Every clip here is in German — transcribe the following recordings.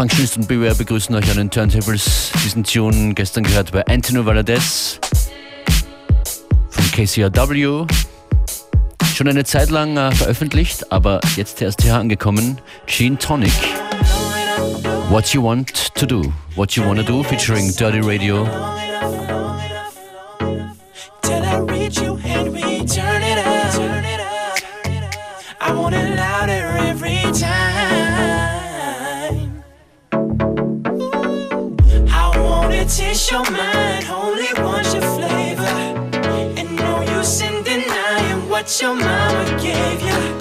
Functionist und Beware begrüßen euch an den Turntables. Diesen Tune gestern gehört bei Antino Valadez von KCRW. Schon eine Zeit lang äh, veröffentlicht, aber jetzt erst hier angekommen. Gene Tonic. What You Want to Do. What You Wanna Do featuring Dirty Radio. Your mind, only want your flavor. And no use in denying what your mama gave you.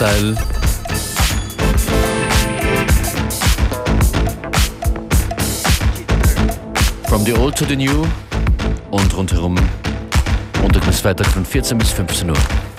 Style. From the old to the new und rundherum Montag bis Freitag von 14 bis 15 Uhr.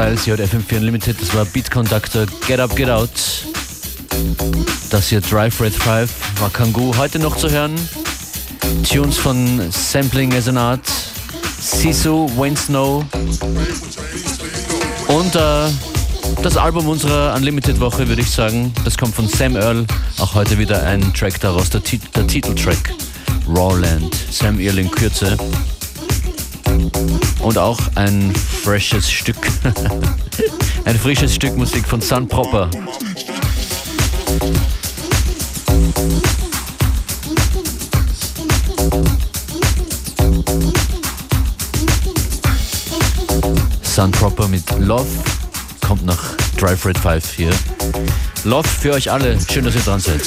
Styles hier at FM4 Unlimited, das war Beat Conductor Get Up, Get Out. Das hier Drive Red 5 war Kangoo. Heute noch zu hören Tunes von Sampling as an Art, Sisu, Wayne Snow und äh, das Album unserer Unlimited-Woche, würde ich sagen. Das kommt von Sam Earl. Auch heute wieder ein Track daraus, der, Tit der Titeltrack Rawland. Sam Earl in Kürze. Und auch ein freshes Stück. ein frisches Stück Musik von Sun Proper. Sun Proper mit Love kommt nach Drive Red 5 hier. Love für euch alle. Schön, dass ihr dran seid.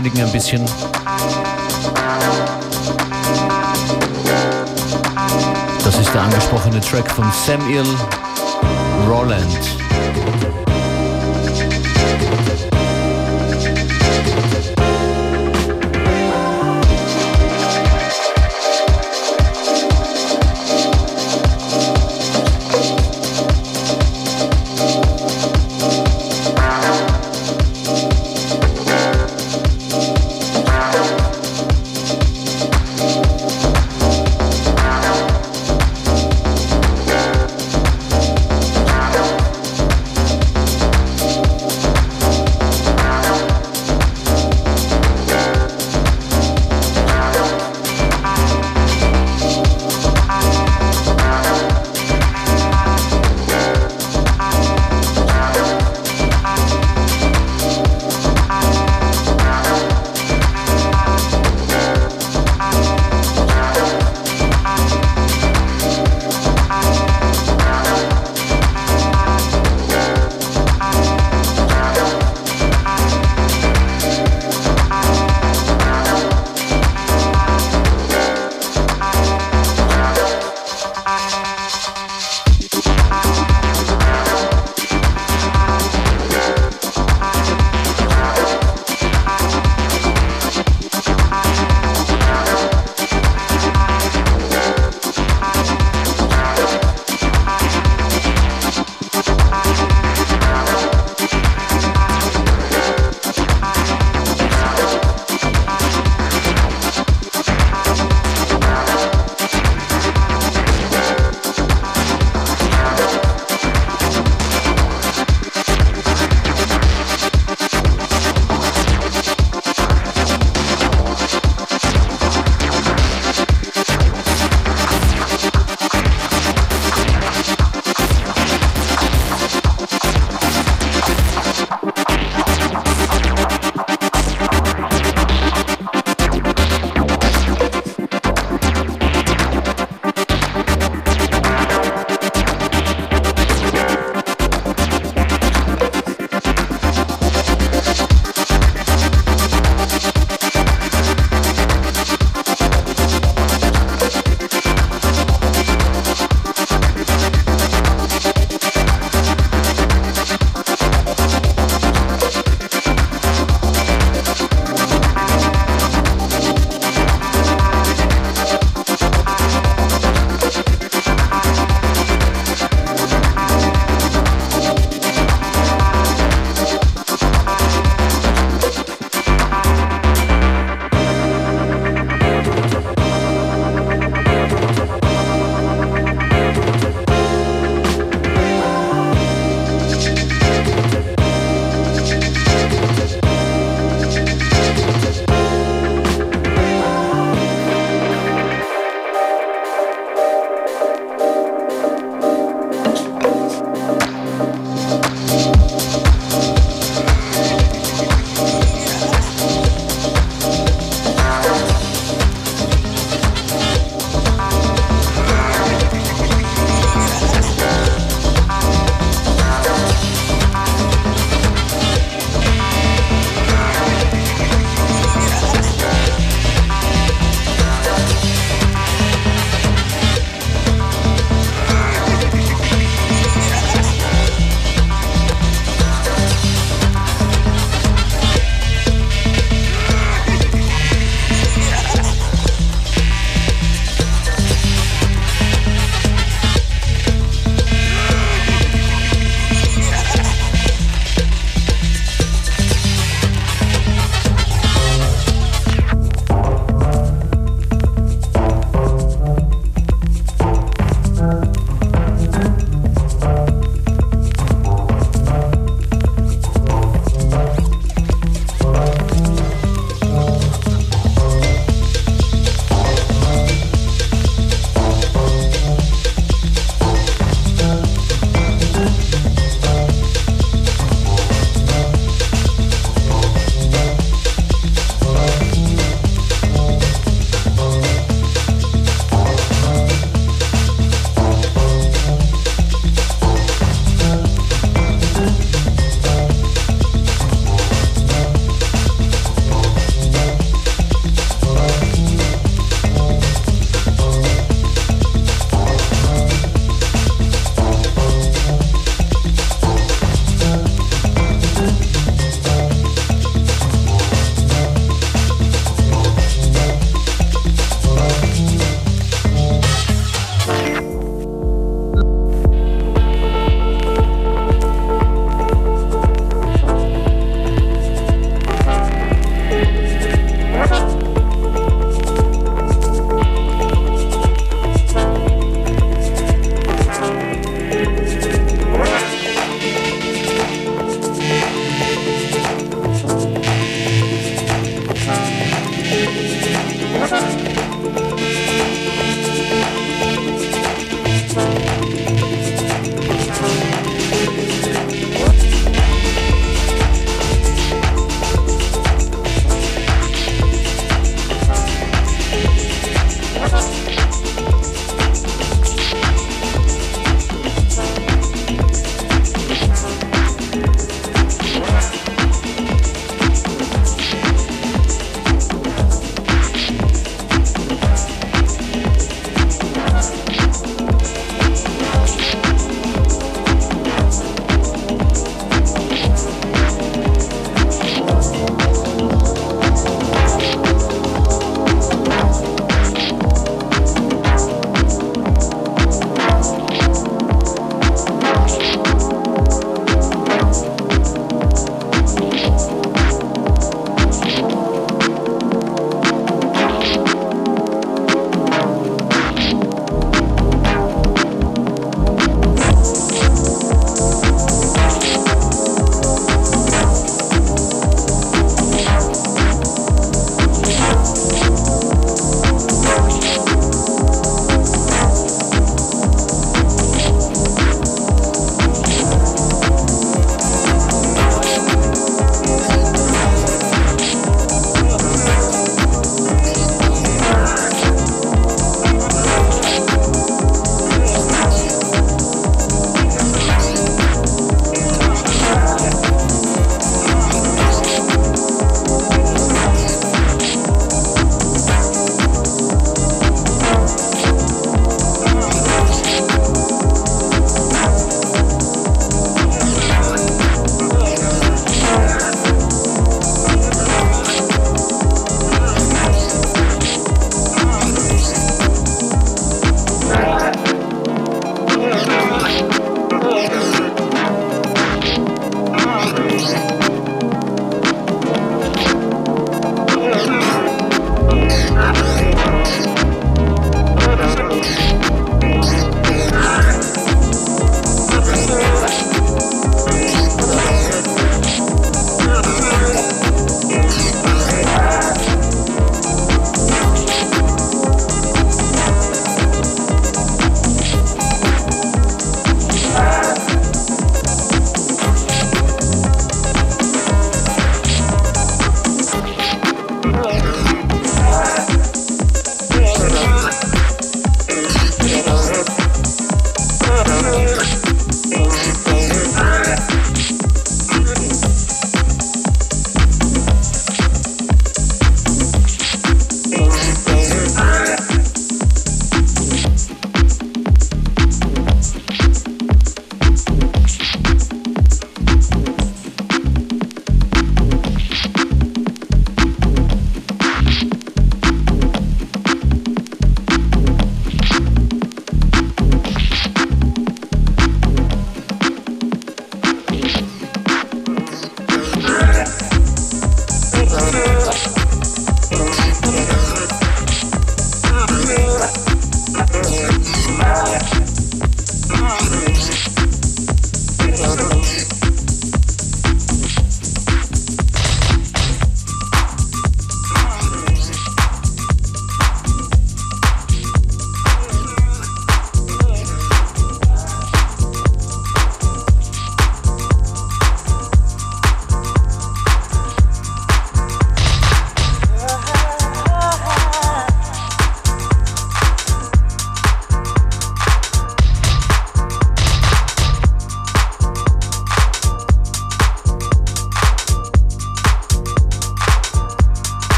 Beschleunigen ein bisschen. Das ist der angesprochene Track von Samuel Roland.